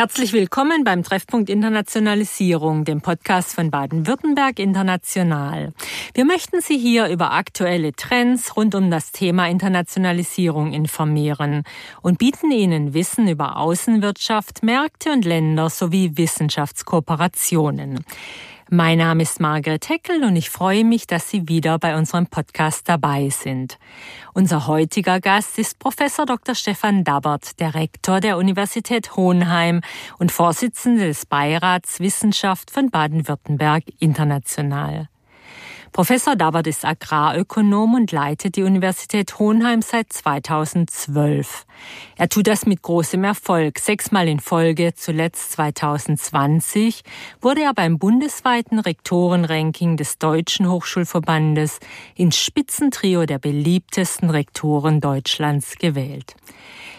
Herzlich willkommen beim Treffpunkt Internationalisierung, dem Podcast von Baden-Württemberg International. Wir möchten Sie hier über aktuelle Trends rund um das Thema Internationalisierung informieren und bieten Ihnen Wissen über Außenwirtschaft, Märkte und Länder sowie Wissenschaftskooperationen. Mein Name ist Margret Heckel und ich freue mich, dass Sie wieder bei unserem Podcast dabei sind. Unser heutiger Gast ist Professor Dr. Stefan Dabbert, der Rektor der Universität Hohenheim und Vorsitzende des Beirats Wissenschaft von Baden-Württemberg International. Professor Dabbert ist Agrarökonom und leitet die Universität Hohenheim seit 2012. Er tut das mit großem Erfolg. Sechsmal in Folge, zuletzt 2020, wurde er beim bundesweiten Rektorenranking des Deutschen Hochschulverbandes ins Spitzentrio der beliebtesten Rektoren Deutschlands gewählt.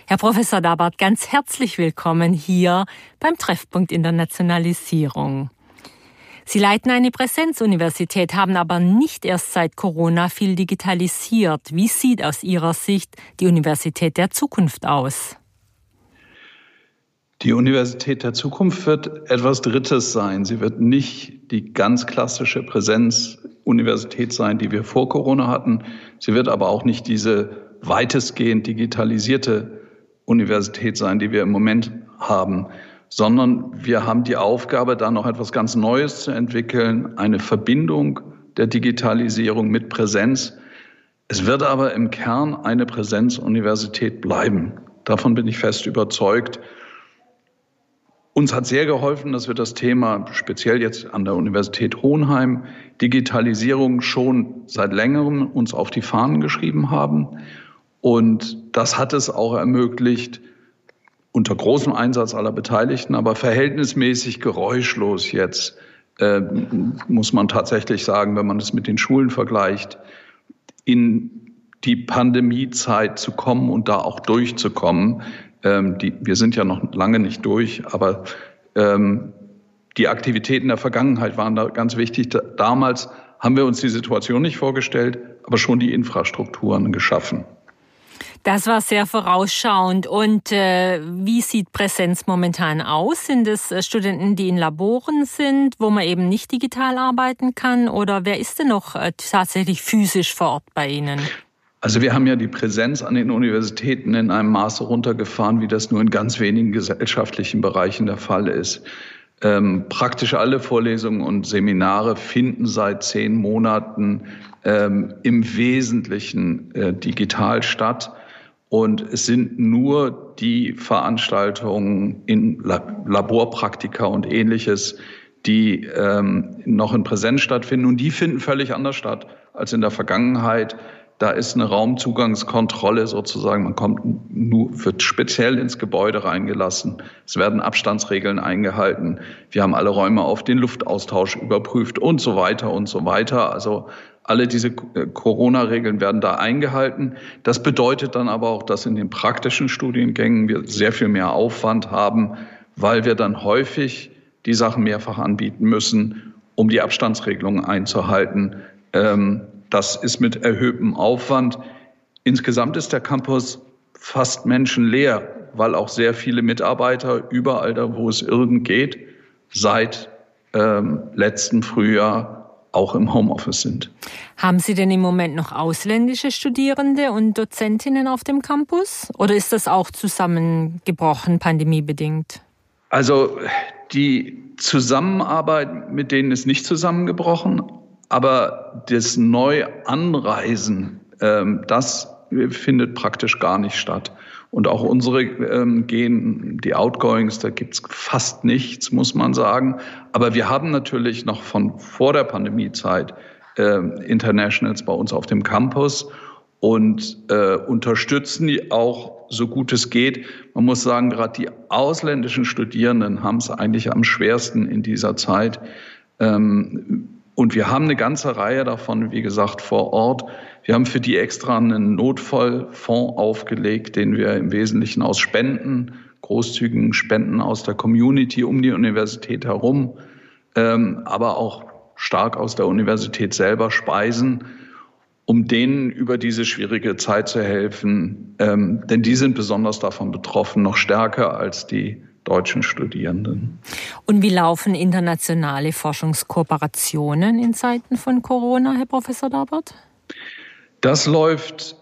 Herr Professor Dabbert, ganz herzlich willkommen hier beim Treffpunkt Internationalisierung. Sie leiten eine Präsenzuniversität, haben aber nicht erst seit Corona viel digitalisiert. Wie sieht aus Ihrer Sicht die Universität der Zukunft aus? Die Universität der Zukunft wird etwas Drittes sein. Sie wird nicht die ganz klassische Präsenzuniversität sein, die wir vor Corona hatten. Sie wird aber auch nicht diese weitestgehend digitalisierte Universität sein, die wir im Moment haben sondern wir haben die Aufgabe, da noch etwas ganz Neues zu entwickeln, eine Verbindung der Digitalisierung mit Präsenz. Es wird aber im Kern eine Präsenzuniversität bleiben. Davon bin ich fest überzeugt. Uns hat sehr geholfen, dass wir das Thema speziell jetzt an der Universität Hohenheim Digitalisierung schon seit längerem uns auf die Fahnen geschrieben haben. Und das hat es auch ermöglicht, unter großem Einsatz aller Beteiligten, aber verhältnismäßig geräuschlos jetzt, äh, muss man tatsächlich sagen, wenn man es mit den Schulen vergleicht, in die Pandemiezeit zu kommen und da auch durchzukommen. Ähm, die, wir sind ja noch lange nicht durch, aber ähm, die Aktivitäten der Vergangenheit waren da ganz wichtig. Damals haben wir uns die Situation nicht vorgestellt, aber schon die Infrastrukturen geschaffen. Das war sehr vorausschauend. Und äh, wie sieht Präsenz momentan aus? Sind es äh, Studenten, die in Laboren sind, wo man eben nicht digital arbeiten kann? Oder wer ist denn noch äh, tatsächlich physisch vor Ort bei Ihnen? Also wir haben ja die Präsenz an den Universitäten in einem Maße runtergefahren, wie das nur in ganz wenigen gesellschaftlichen Bereichen der Fall ist. Ähm, praktisch alle Vorlesungen und Seminare finden seit zehn Monaten ähm, im Wesentlichen äh, digital statt. Und es sind nur die Veranstaltungen in Laborpraktika und ähnliches, die ähm, noch in Präsenz stattfinden. Und die finden völlig anders statt als in der Vergangenheit. Da ist eine Raumzugangskontrolle sozusagen. Man kommt nur, wird speziell ins Gebäude reingelassen. Es werden Abstandsregeln eingehalten. Wir haben alle Räume auf den Luftaustausch überprüft und so weiter und so weiter. Also alle diese äh, Corona-Regeln werden da eingehalten. Das bedeutet dann aber auch, dass in den praktischen Studiengängen wir sehr viel mehr Aufwand haben, weil wir dann häufig die Sachen mehrfach anbieten müssen, um die Abstandsregelungen einzuhalten. Ähm, das ist mit erhöhtem Aufwand. Insgesamt ist der Campus fast menschenleer, weil auch sehr viele Mitarbeiter überall da, wo es irgend geht, seit ähm, letzten Frühjahr auch im Homeoffice sind. Haben Sie denn im Moment noch ausländische Studierende und Dozentinnen auf dem Campus? Oder ist das auch zusammengebrochen, pandemiebedingt? Also die Zusammenarbeit mit denen ist nicht zusammengebrochen, aber das Neuanreisen, ähm, das findet praktisch gar nicht statt. Und auch unsere ähm, gehen, die Outgoings, da gibt's fast nichts, muss man sagen. Aber wir haben natürlich noch von vor der Pandemiezeit äh, Internationals bei uns auf dem Campus und äh, unterstützen die auch so gut es geht. Man muss sagen, gerade die ausländischen Studierenden haben es eigentlich am schwersten in dieser Zeit. Ähm, und wir haben eine ganze Reihe davon, wie gesagt, vor Ort. Wir haben für die extra einen Notfallfonds aufgelegt, den wir im Wesentlichen aus Spenden, großzügigen Spenden aus der Community um die Universität herum, ähm, aber auch stark aus der Universität selber speisen, um denen über diese schwierige Zeit zu helfen. Ähm, denn die sind besonders davon betroffen, noch stärker als die deutschen Studierenden. Und wie laufen internationale Forschungskooperationen in Zeiten von Corona, Herr Professor Dabert? Das läuft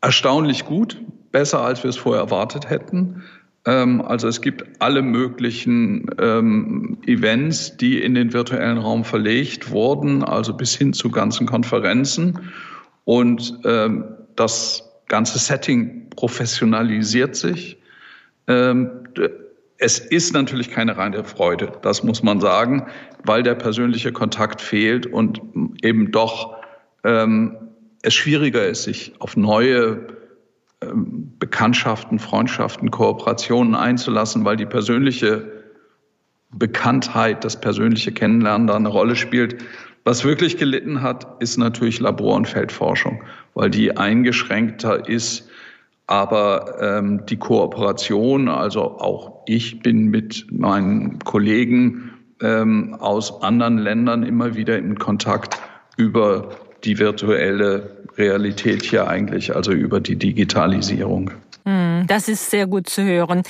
erstaunlich gut, besser als wir es vorher erwartet hätten. Ähm, also es gibt alle möglichen ähm, Events, die in den virtuellen Raum verlegt wurden, also bis hin zu ganzen Konferenzen. Und ähm, das ganze Setting professionalisiert sich. Ähm, es ist natürlich keine reine Freude, das muss man sagen, weil der persönliche Kontakt fehlt und eben doch ähm, es schwieriger ist, sich auf neue ähm, Bekanntschaften, Freundschaften, Kooperationen einzulassen, weil die persönliche Bekanntheit, das persönliche Kennenlernen da eine Rolle spielt. Was wirklich gelitten hat, ist natürlich Labor- und Feldforschung, weil die eingeschränkter ist. Aber ähm, die Kooperation, also auch ich bin mit meinen Kollegen ähm, aus anderen Ländern immer wieder in Kontakt über die virtuelle Realität hier eigentlich, also über die Digitalisierung. Hm, das ist sehr gut zu hören.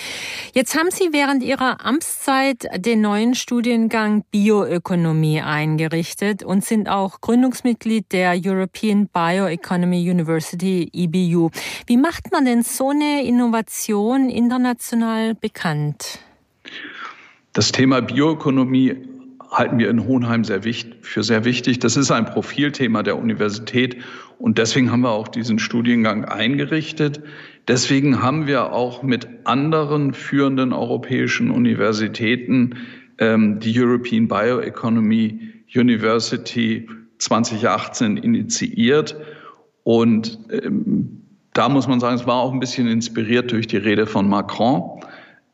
Jetzt haben Sie während Ihrer Amtszeit den neuen Studiengang Bioökonomie eingerichtet und sind auch Gründungsmitglied der European Bioeconomy University EBU. Wie macht man denn so eine Innovation international bekannt? Das Thema Bioökonomie halten wir in Hohenheim sehr wichtig, für sehr wichtig. Das ist ein Profilthema der Universität und deswegen haben wir auch diesen Studiengang eingerichtet. Deswegen haben wir auch mit anderen führenden europäischen Universitäten ähm, die European Bioeconomy University 2018 initiiert. Und ähm, da muss man sagen, es war auch ein bisschen inspiriert durch die Rede von Macron.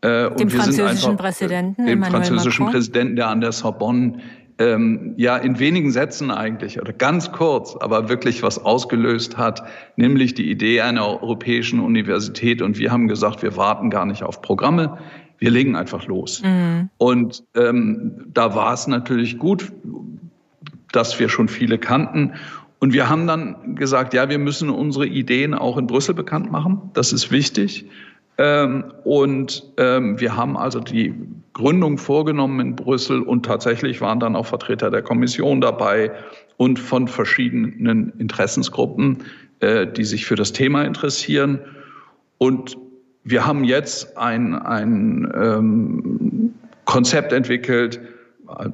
Äh, dem französischen Präsidenten, dem Emmanuel französischen Macron. Präsidenten, der an der Sorbonne ähm, ja in wenigen Sätzen eigentlich oder ganz kurz, aber wirklich was ausgelöst hat, nämlich die Idee einer europäischen Universität. Und wir haben gesagt, wir warten gar nicht auf Programme, wir legen einfach los. Mhm. Und ähm, da war es natürlich gut, dass wir schon viele kannten. Und wir haben dann gesagt, ja, wir müssen unsere Ideen auch in Brüssel bekannt machen. Das ist wichtig. Ähm, und ähm, wir haben also die Gründung vorgenommen in Brüssel und tatsächlich waren dann auch Vertreter der Kommission dabei und von verschiedenen Interessensgruppen, äh, die sich für das Thema interessieren. Und wir haben jetzt ein, ein ähm, Konzept entwickelt, äh,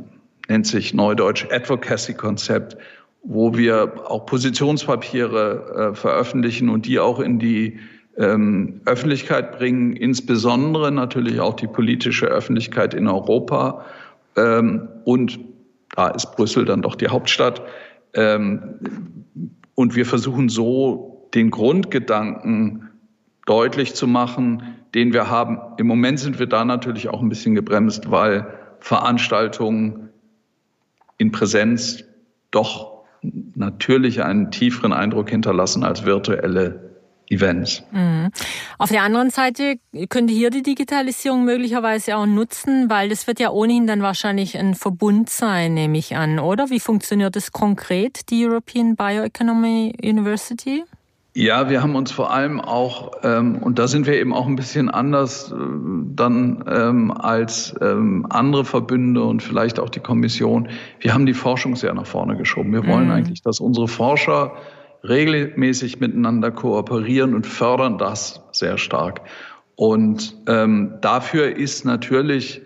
nennt sich Neudeutsch Advocacy Konzept, wo wir auch Positionspapiere äh, veröffentlichen und die auch in die ähm, Öffentlichkeit bringen, insbesondere natürlich auch die politische Öffentlichkeit in Europa. Ähm, und da ist Brüssel dann doch die Hauptstadt. Ähm, und wir versuchen so den Grundgedanken deutlich zu machen, den wir haben. Im Moment sind wir da natürlich auch ein bisschen gebremst, weil Veranstaltungen in Präsenz doch natürlich einen tieferen Eindruck hinterlassen als virtuelle Events. Mhm. Auf der anderen Seite könnte hier die Digitalisierung möglicherweise auch nutzen, weil das wird ja ohnehin dann wahrscheinlich ein Verbund sein, nehme ich an, oder? Wie funktioniert das konkret, die European Bioeconomy University? Ja, wir haben uns vor allem auch, ähm, und da sind wir eben auch ein bisschen anders äh, dann ähm, als ähm, andere Verbünde und vielleicht auch die Kommission, wir haben die Forschung sehr nach vorne geschoben. Wir wollen mhm. eigentlich, dass unsere Forscher regelmäßig miteinander kooperieren und fördern das sehr stark. Und ähm, dafür ist natürlich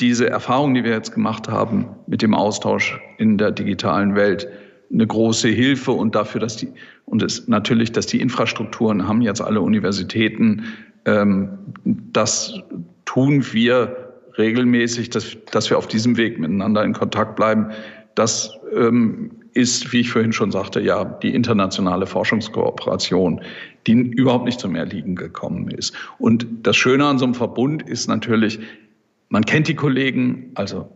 diese Erfahrung, die wir jetzt gemacht haben mit dem Austausch in der digitalen Welt, eine große Hilfe und dafür, dass die und es natürlich, dass die Infrastrukturen haben jetzt alle Universitäten. Ähm, das tun wir regelmäßig, dass, dass wir auf diesem Weg miteinander in Kontakt bleiben. Das ähm, ist, wie ich vorhin schon sagte, ja die internationale Forschungskooperation, die überhaupt nicht zum Erliegen gekommen ist. Und das Schöne an so einem Verbund ist natürlich, man kennt die Kollegen, also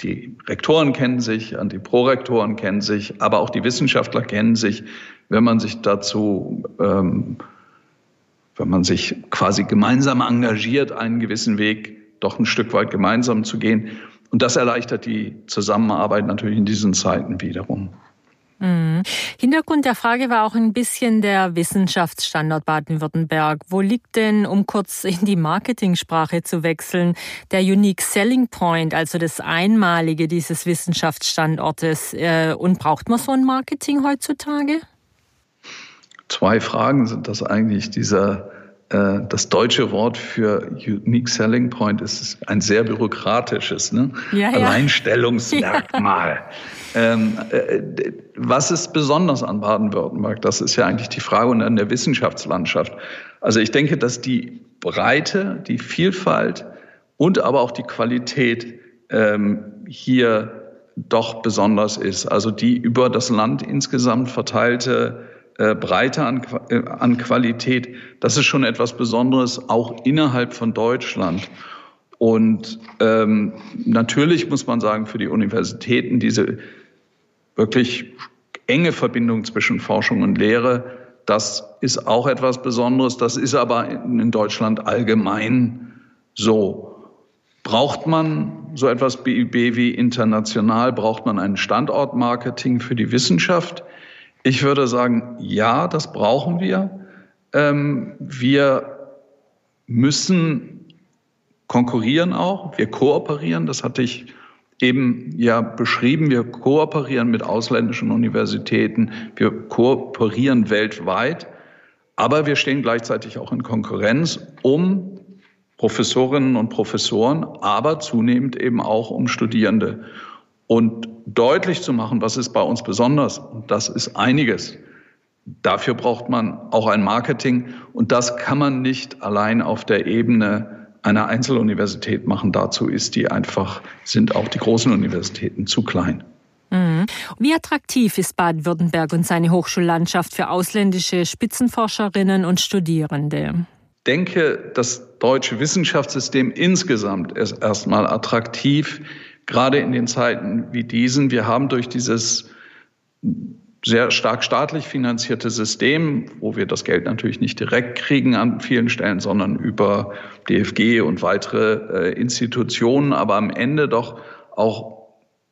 die Rektoren kennen sich, die Prorektoren kennen sich, aber auch die Wissenschaftler kennen sich, wenn man sich dazu, ähm, wenn man sich quasi gemeinsam engagiert, einen gewissen Weg doch ein Stück weit gemeinsam zu gehen. Und das erleichtert die Zusammenarbeit natürlich in diesen Zeiten wiederum. Mhm. Hintergrund der Frage war auch ein bisschen der Wissenschaftsstandort Baden-Württemberg. Wo liegt denn, um kurz in die Marketingsprache zu wechseln, der Unique Selling Point, also das Einmalige dieses Wissenschaftsstandortes? Äh, und braucht man so ein Marketing heutzutage? Zwei Fragen sind das eigentlich. Dieser das deutsche Wort für Unique Selling Point ist ein sehr bürokratisches ne? ja, ja. Alleinstellungsmerkmal. ähm, äh, was ist besonders an Baden-Württemberg? Das ist ja eigentlich die Frage und an der Wissenschaftslandschaft. Also ich denke, dass die Breite, die Vielfalt und aber auch die Qualität ähm, hier doch besonders ist. Also die über das Land insgesamt verteilte äh, Breite an, äh, an Qualität, das ist schon etwas Besonderes, auch innerhalb von Deutschland. Und ähm, natürlich muss man sagen, für die Universitäten diese wirklich enge Verbindung zwischen Forschung und Lehre, das ist auch etwas Besonderes. Das ist aber in Deutschland allgemein so. Braucht man so etwas BIB wie international? Braucht man ein Standortmarketing für die Wissenschaft? Ich würde sagen, ja, das brauchen wir. Ähm, wir müssen konkurrieren auch. Wir kooperieren. Das hatte ich eben ja beschrieben. Wir kooperieren mit ausländischen Universitäten. Wir kooperieren weltweit. Aber wir stehen gleichzeitig auch in Konkurrenz um Professorinnen und Professoren, aber zunehmend eben auch um Studierende. Und deutlich zu machen, was ist bei uns besonders, und das ist einiges. Dafür braucht man auch ein Marketing und das kann man nicht allein auf der Ebene einer Einzeluniversität machen. Dazu ist die einfach, sind auch die großen Universitäten zu klein. Mhm. Wie attraktiv ist Baden-Württemberg und seine Hochschullandschaft für ausländische Spitzenforscherinnen und Studierende? Ich denke, das deutsche Wissenschaftssystem insgesamt ist erstmal attraktiv gerade in den Zeiten wie diesen. Wir haben durch dieses sehr stark staatlich finanzierte System, wo wir das Geld natürlich nicht direkt kriegen an vielen Stellen, sondern über DFG und weitere äh, Institutionen, aber am Ende doch auch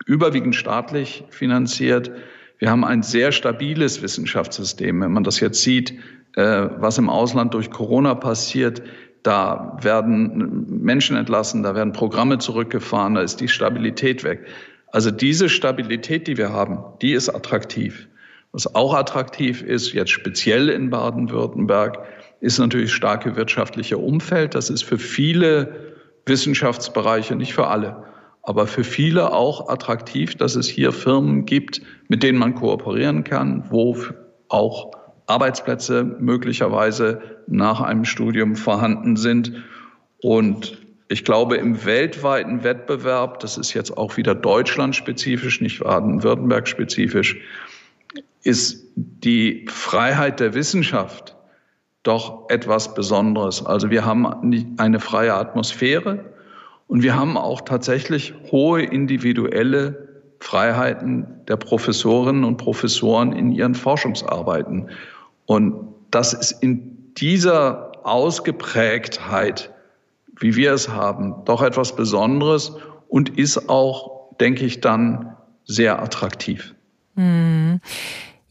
überwiegend staatlich finanziert. Wir haben ein sehr stabiles Wissenschaftssystem. Wenn man das jetzt sieht, äh, was im Ausland durch Corona passiert, da werden Menschen entlassen, da werden Programme zurückgefahren, da ist die Stabilität weg. Also diese Stabilität, die wir haben, die ist attraktiv. Was auch attraktiv ist, jetzt speziell in Baden-Württemberg, ist natürlich starke wirtschaftliche Umfeld. Das ist für viele Wissenschaftsbereiche, nicht für alle, aber für viele auch attraktiv, dass es hier Firmen gibt, mit denen man kooperieren kann, wo auch Arbeitsplätze möglicherweise nach einem Studium vorhanden sind. Und ich glaube, im weltweiten Wettbewerb, das ist jetzt auch wieder deutschlandspezifisch, nicht Baden-Württemberg-spezifisch, ist die Freiheit der Wissenschaft doch etwas Besonderes. Also wir haben eine freie Atmosphäre und wir haben auch tatsächlich hohe individuelle Freiheiten der Professorinnen und Professoren in ihren Forschungsarbeiten. Und das ist in dieser Ausgeprägtheit, wie wir es haben, doch etwas Besonderes und ist auch, denke ich, dann sehr attraktiv. Hm.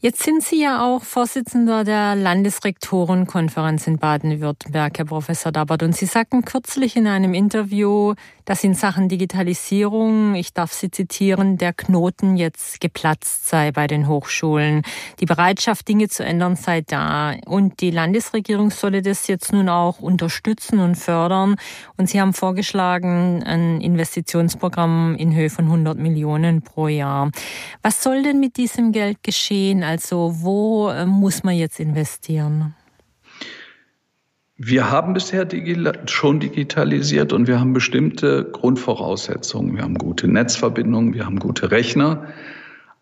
Jetzt sind Sie ja auch Vorsitzender der Landesrektorenkonferenz in Baden-Württemberg, Herr Professor Dabert. Und Sie sagten kürzlich in einem Interview, dass in Sachen Digitalisierung, ich darf Sie zitieren, der Knoten jetzt geplatzt sei bei den Hochschulen. Die Bereitschaft, Dinge zu ändern, sei da. Und die Landesregierung solle das jetzt nun auch unterstützen und fördern. Und Sie haben vorgeschlagen, ein Investitionsprogramm in Höhe von 100 Millionen pro Jahr. Was soll denn mit diesem Geld geschehen? Also wo äh, muss man jetzt investieren? Wir haben bisher schon digitalisiert und wir haben bestimmte Grundvoraussetzungen. Wir haben gute Netzverbindungen, wir haben gute Rechner,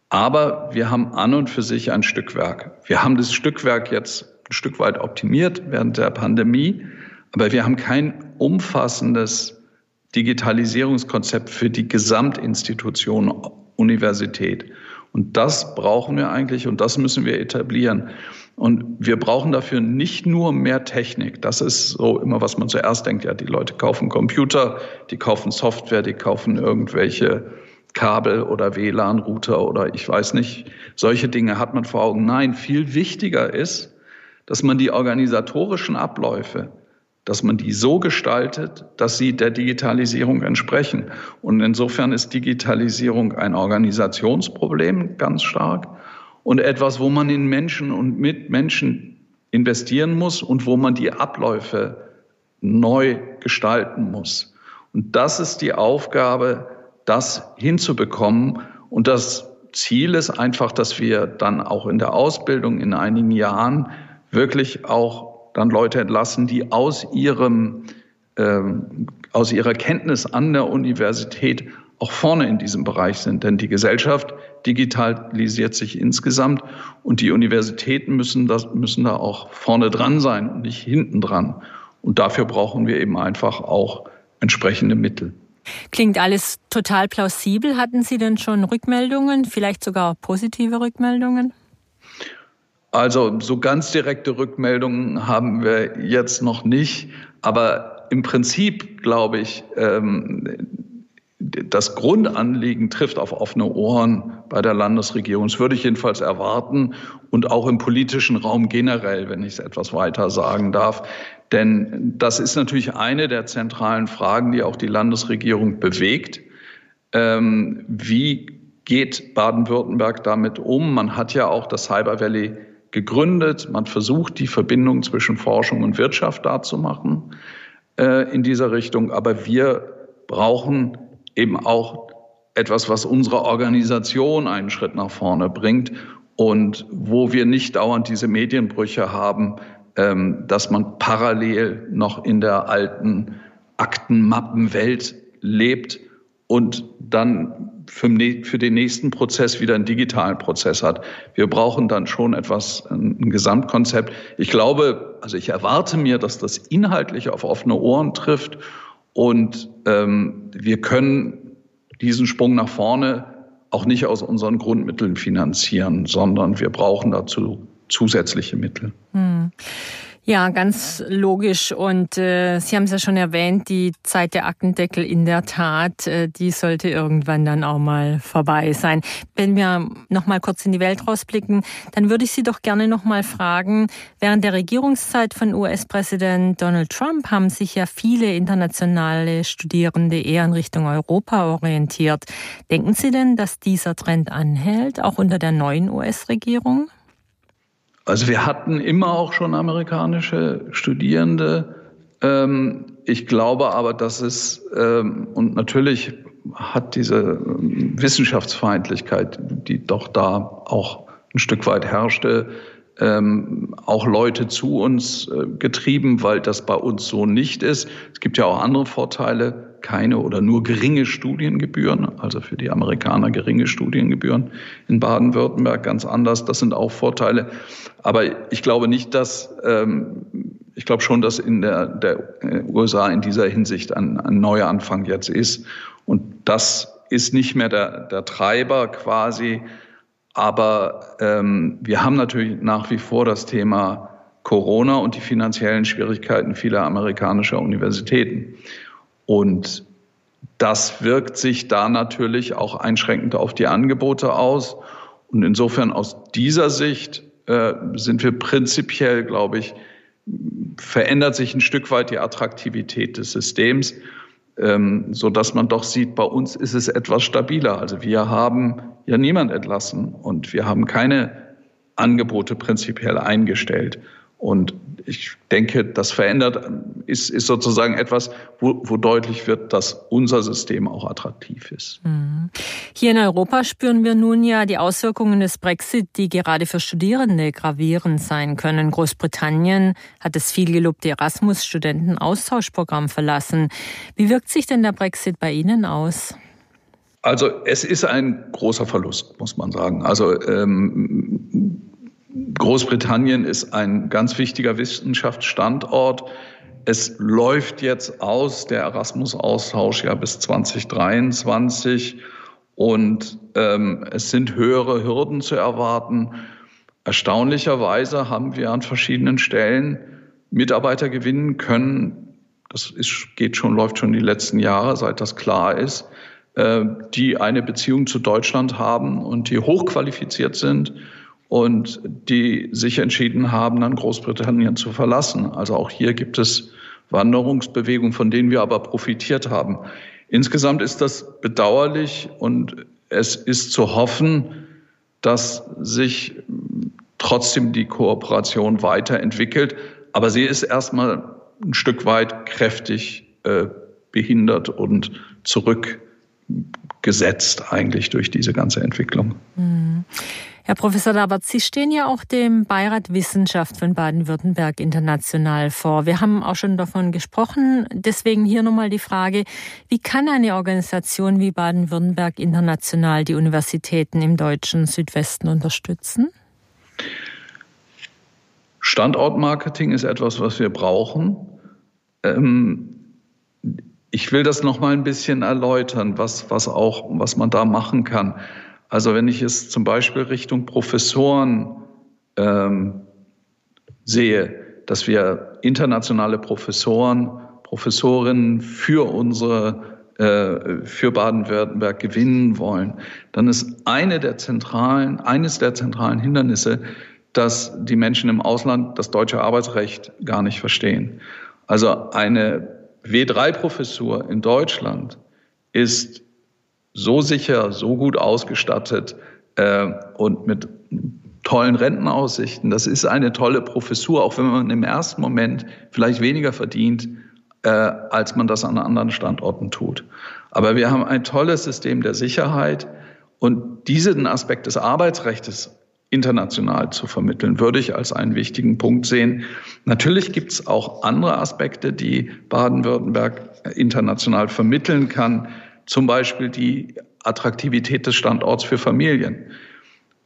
aber wir haben an und für sich ein Stückwerk. Wir haben das Stückwerk jetzt ein Stück weit optimiert während der Pandemie, aber wir haben kein umfassendes Digitalisierungskonzept für die Gesamtinstitution Universität. Und das brauchen wir eigentlich und das müssen wir etablieren. Und wir brauchen dafür nicht nur mehr Technik. Das ist so immer, was man zuerst denkt. Ja, die Leute kaufen Computer, die kaufen Software, die kaufen irgendwelche Kabel oder WLAN-Router oder ich weiß nicht, solche Dinge hat man vor Augen. Nein, viel wichtiger ist, dass man die organisatorischen Abläufe, dass man die so gestaltet, dass sie der Digitalisierung entsprechen. Und insofern ist Digitalisierung ein Organisationsproblem ganz stark und etwas, wo man in Menschen und mit Menschen investieren muss und wo man die Abläufe neu gestalten muss. Und das ist die Aufgabe, das hinzubekommen. Und das Ziel ist einfach, dass wir dann auch in der Ausbildung in einigen Jahren wirklich auch dann Leute entlassen, die aus ihrem ähm, aus ihrer Kenntnis an der Universität auch vorne in diesem Bereich sind. Denn die Gesellschaft digitalisiert sich insgesamt und die Universitäten müssen, das, müssen da auch vorne dran sein und nicht hinten dran. Und dafür brauchen wir eben einfach auch entsprechende Mittel. Klingt alles total plausibel. Hatten Sie denn schon Rückmeldungen, vielleicht sogar positive Rückmeldungen? Also so ganz direkte Rückmeldungen haben wir jetzt noch nicht. Aber im Prinzip glaube ich, ähm, das Grundanliegen trifft auf offene Ohren bei der Landesregierung. Das würde ich jedenfalls erwarten und auch im politischen Raum generell, wenn ich es etwas weiter sagen darf. Denn das ist natürlich eine der zentralen Fragen, die auch die Landesregierung bewegt. Ähm, wie geht Baden-Württemberg damit um? Man hat ja auch das Cyber Valley gegründet. Man versucht, die Verbindung zwischen Forschung und Wirtschaft darzumachen äh, in dieser Richtung. Aber wir brauchen eben auch etwas, was unsere Organisation einen Schritt nach vorne bringt und wo wir nicht dauernd diese Medienbrüche haben, ähm, dass man parallel noch in der alten Aktenmappenwelt lebt und dann für, für den nächsten Prozess wieder einen digitalen Prozess hat. Wir brauchen dann schon etwas, ein Gesamtkonzept. Ich glaube, also ich erwarte mir, dass das inhaltlich auf offene Ohren trifft und ähm, wir können diesen Sprung nach vorne auch nicht aus unseren Grundmitteln finanzieren, sondern wir brauchen dazu zusätzliche Mittel. Hm. Ja, ganz logisch. Und äh, Sie haben es ja schon erwähnt, die Zeit der Aktendeckel in der Tat, äh, die sollte irgendwann dann auch mal vorbei sein. Wenn wir noch mal kurz in die Welt rausblicken, dann würde ich Sie doch gerne noch mal fragen, während der Regierungszeit von US-Präsident Donald Trump haben sich ja viele internationale Studierende eher in Richtung Europa orientiert. Denken Sie denn, dass dieser Trend anhält, auch unter der neuen US-Regierung? Also wir hatten immer auch schon amerikanische Studierende. Ähm, ich glaube aber, dass es, ähm, und natürlich hat diese ähm, Wissenschaftsfeindlichkeit, die doch da auch ein Stück weit herrschte, auch Leute zu uns äh, getrieben, weil das bei uns so nicht ist. Es gibt ja auch andere Vorteile keine oder nur geringe Studiengebühren, also für die Amerikaner geringe Studiengebühren in Baden-Württemberg ganz anders. Das sind auch Vorteile. Aber ich glaube nicht, dass, ähm, ich glaube schon, dass in der, der äh, USA in dieser Hinsicht ein, ein neuer Anfang jetzt ist. Und das ist nicht mehr der, der Treiber quasi. Aber ähm, wir haben natürlich nach wie vor das Thema Corona und die finanziellen Schwierigkeiten vieler amerikanischer Universitäten. Und das wirkt sich da natürlich auch einschränkend auf die Angebote aus. Und insofern aus dieser Sicht äh, sind wir prinzipiell, glaube ich, verändert sich ein Stück weit die Attraktivität des Systems, ähm, so dass man doch sieht, bei uns ist es etwas stabiler. Also wir haben ja niemand entlassen und wir haben keine Angebote prinzipiell eingestellt. Und ich denke, das verändert, ist, ist sozusagen etwas, wo, wo deutlich wird, dass unser System auch attraktiv ist. Mhm. Hier in Europa spüren wir nun ja die Auswirkungen des Brexit, die gerade für Studierende gravierend sein können. Großbritannien hat das vielgelobte Erasmus-Studentenaustauschprogramm verlassen. Wie wirkt sich denn der Brexit bei Ihnen aus? Also es ist ein großer Verlust, muss man sagen. Also ähm, Großbritannien ist ein ganz wichtiger Wissenschaftsstandort. Es läuft jetzt aus, der Erasmus-Austausch ja bis 2023 und ähm, es sind höhere Hürden zu erwarten. Erstaunlicherweise haben wir an verschiedenen Stellen Mitarbeiter gewinnen können. Das ist, geht schon, läuft schon die letzten Jahre, seit das klar ist, äh, die eine Beziehung zu Deutschland haben und die hochqualifiziert sind und die sich entschieden haben, dann Großbritannien zu verlassen. Also auch hier gibt es Wanderungsbewegungen, von denen wir aber profitiert haben. Insgesamt ist das bedauerlich und es ist zu hoffen, dass sich trotzdem die Kooperation weiterentwickelt. Aber sie ist erstmal ein Stück weit kräftig äh, behindert und zurückgesetzt eigentlich durch diese ganze Entwicklung. Mhm. Herr Professor Labert, Sie stehen ja auch dem Beirat Wissenschaft von Baden-Württemberg international vor. Wir haben auch schon davon gesprochen. Deswegen hier nochmal die Frage, wie kann eine Organisation wie Baden-Württemberg international die Universitäten im deutschen Südwesten unterstützen? Standortmarketing ist etwas, was wir brauchen. Ähm, ich will das noch mal ein bisschen erläutern, was, was auch, was man da machen kann. Also wenn ich es zum Beispiel Richtung Professoren ähm, sehe, dass wir internationale Professoren, Professorinnen für unsere äh, für Baden-Württemberg gewinnen wollen, dann ist eine der zentralen, eines der zentralen Hindernisse, dass die Menschen im Ausland das deutsche Arbeitsrecht gar nicht verstehen. Also eine W3-Professur in Deutschland ist so sicher, so gut ausgestattet äh, und mit tollen Rentenaussichten. Das ist eine tolle Professur, auch wenn man im ersten Moment vielleicht weniger verdient, äh, als man das an anderen Standorten tut. Aber wir haben ein tolles System der Sicherheit und diesen Aspekt des Arbeitsrechts international zu vermitteln, würde ich als einen wichtigen Punkt sehen. Natürlich gibt es auch andere Aspekte, die Baden-Württemberg international vermitteln kann zum Beispiel die Attraktivität des Standorts für Familien.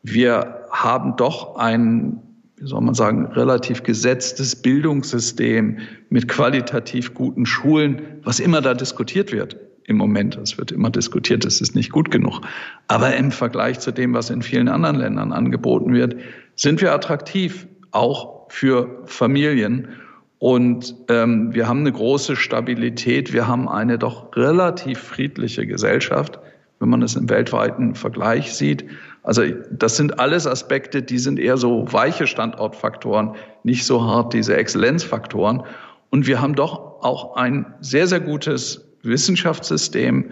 Wir haben doch ein, wie soll man sagen, relativ gesetztes Bildungssystem mit qualitativ guten Schulen, was immer da diskutiert wird im Moment. Es wird immer diskutiert, es ist nicht gut genug. Aber im Vergleich zu dem, was in vielen anderen Ländern angeboten wird, sind wir attraktiv, auch für Familien. Und ähm, wir haben eine große Stabilität. Wir haben eine doch relativ friedliche Gesellschaft, wenn man es im weltweiten Vergleich sieht. Also das sind alles Aspekte, die sind eher so weiche Standortfaktoren, nicht so hart diese Exzellenzfaktoren. Und wir haben doch auch ein sehr, sehr gutes Wissenschaftssystem.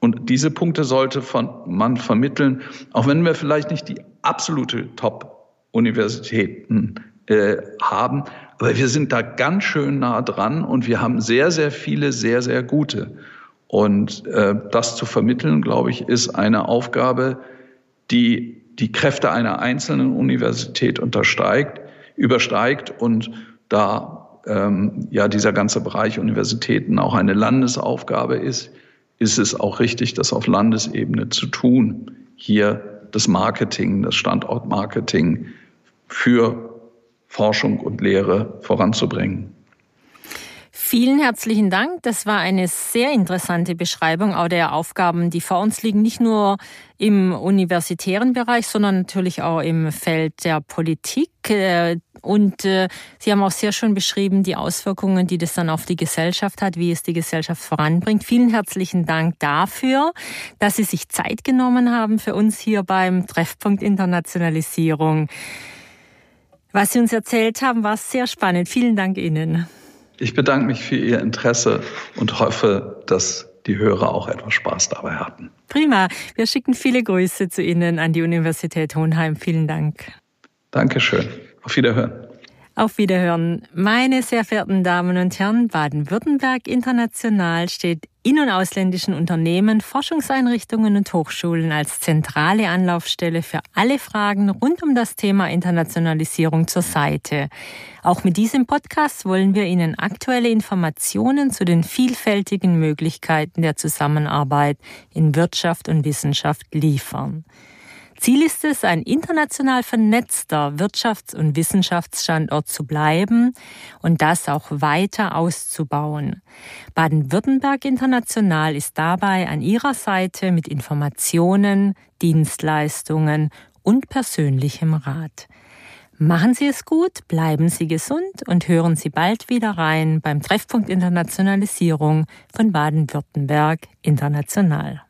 Und diese Punkte sollte von, man vermitteln, auch wenn wir vielleicht nicht die absolute Top-Universitäten äh, haben. Aber wir sind da ganz schön nah dran und wir haben sehr, sehr viele, sehr, sehr gute. Und äh, das zu vermitteln, glaube ich, ist eine Aufgabe, die die Kräfte einer einzelnen Universität untersteigt, übersteigt und da ähm, ja dieser ganze Bereich Universitäten auch eine Landesaufgabe ist, ist es auch richtig, das auf Landesebene zu tun, hier das Marketing, das Standortmarketing für Forschung und Lehre voranzubringen. Vielen herzlichen Dank. Das war eine sehr interessante Beschreibung auch der Aufgaben, die vor uns liegen, nicht nur im universitären Bereich, sondern natürlich auch im Feld der Politik. Äh, und äh, Sie haben auch sehr schön beschrieben die Auswirkungen, die das dann auf die Gesellschaft hat, wie es die Gesellschaft voranbringt. Vielen herzlichen Dank dafür, dass Sie sich Zeit genommen haben für uns hier beim Treffpunkt Internationalisierung. Was Sie uns erzählt haben, war sehr spannend. Vielen Dank Ihnen. Ich bedanke mich für Ihr Interesse und hoffe, dass die Hörer auch etwas Spaß dabei hatten. Prima. Wir schicken viele Grüße zu Ihnen an die Universität Hohenheim. Vielen Dank. Dankeschön. Auf Wiederhören. Auf Wiederhören. Meine sehr verehrten Damen und Herren, Baden-Württemberg International steht in- und ausländischen Unternehmen, Forschungseinrichtungen und Hochschulen als zentrale Anlaufstelle für alle Fragen rund um das Thema Internationalisierung zur Seite. Auch mit diesem Podcast wollen wir Ihnen aktuelle Informationen zu den vielfältigen Möglichkeiten der Zusammenarbeit in Wirtschaft und Wissenschaft liefern. Ziel ist es, ein international vernetzter Wirtschafts- und Wissenschaftsstandort zu bleiben und das auch weiter auszubauen. Baden-Württemberg International ist dabei an Ihrer Seite mit Informationen, Dienstleistungen und persönlichem Rat. Machen Sie es gut, bleiben Sie gesund und hören Sie bald wieder rein beim Treffpunkt Internationalisierung von Baden-Württemberg International.